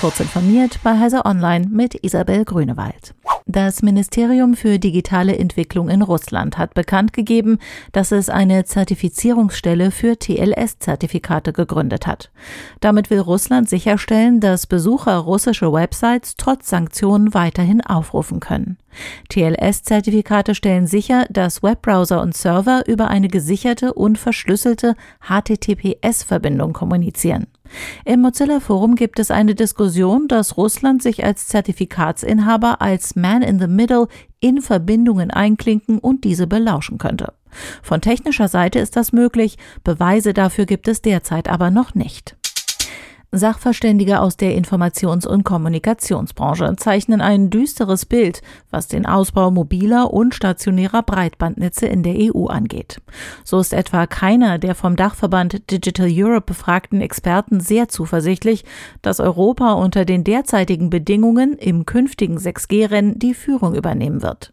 Kurz informiert bei Heiser Online mit Isabel Grünewald. Das Ministerium für digitale Entwicklung in Russland hat bekannt gegeben, dass es eine Zertifizierungsstelle für TLS-Zertifikate gegründet hat. Damit will Russland sicherstellen, dass Besucher russische Websites trotz Sanktionen weiterhin aufrufen können. TLS-Zertifikate stellen sicher, dass Webbrowser und Server über eine gesicherte und verschlüsselte HTTPS-Verbindung kommunizieren. Im Mozilla Forum gibt es eine Diskussion, dass Russland sich als Zertifikatsinhaber als Man in the Middle in Verbindungen einklinken und diese belauschen könnte. Von technischer Seite ist das möglich, Beweise dafür gibt es derzeit aber noch nicht. Sachverständige aus der Informations- und Kommunikationsbranche zeichnen ein düsteres Bild, was den Ausbau mobiler und stationärer Breitbandnetze in der EU angeht. So ist etwa keiner der vom Dachverband Digital Europe befragten Experten sehr zuversichtlich, dass Europa unter den derzeitigen Bedingungen im künftigen 6G-Rennen die Führung übernehmen wird.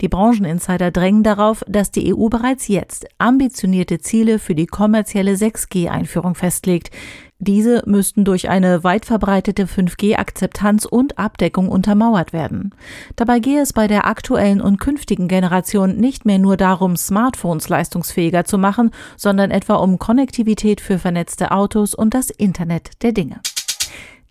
Die Brancheninsider drängen darauf, dass die EU bereits jetzt ambitionierte Ziele für die kommerzielle 6G-Einführung festlegt. Diese müssten durch eine weit verbreitete 5G-Akzeptanz und Abdeckung untermauert werden. Dabei gehe es bei der aktuellen und künftigen Generation nicht mehr nur darum, Smartphones leistungsfähiger zu machen, sondern etwa um Konnektivität für vernetzte Autos und das Internet der Dinge.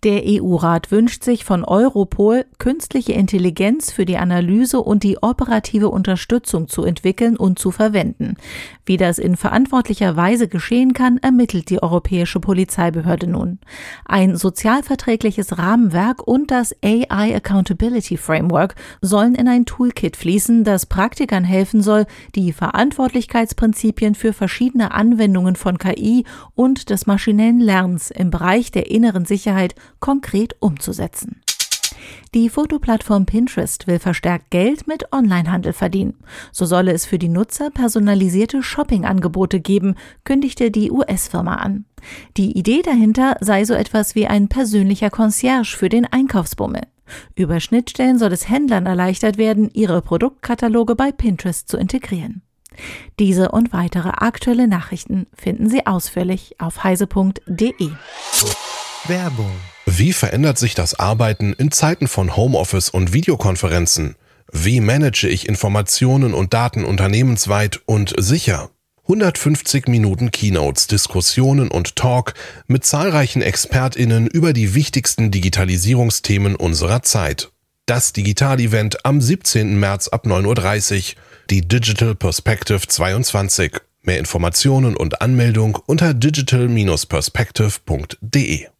Der EU-Rat wünscht sich von Europol, künstliche Intelligenz für die Analyse und die operative Unterstützung zu entwickeln und zu verwenden. Wie das in verantwortlicher Weise geschehen kann, ermittelt die Europäische Polizeibehörde nun. Ein sozialverträgliches Rahmenwerk und das AI Accountability Framework sollen in ein Toolkit fließen, das Praktikern helfen soll, die Verantwortlichkeitsprinzipien für verschiedene Anwendungen von KI und des maschinellen Lernens im Bereich der inneren Sicherheit konkret umzusetzen. Die Fotoplattform Pinterest will verstärkt Geld mit Onlinehandel verdienen. So solle es für die Nutzer personalisierte Shoppingangebote geben, kündigte die US-Firma an. Die Idee dahinter sei so etwas wie ein persönlicher Concierge für den Einkaufsbummel. Über Schnittstellen soll es Händlern erleichtert werden, ihre Produktkataloge bei Pinterest zu integrieren. Diese und weitere aktuelle Nachrichten finden Sie ausführlich auf heise.de. Werbung. Wie verändert sich das Arbeiten in Zeiten von Homeoffice und Videokonferenzen? Wie manage ich Informationen und Daten unternehmensweit und sicher? 150 Minuten Keynotes, Diskussionen und Talk mit zahlreichen ExpertInnen über die wichtigsten Digitalisierungsthemen unserer Zeit. Das Digital-Event am 17. März ab 9.30 Uhr, die Digital Perspective 22. Mehr Informationen und Anmeldung unter digital-perspective.de.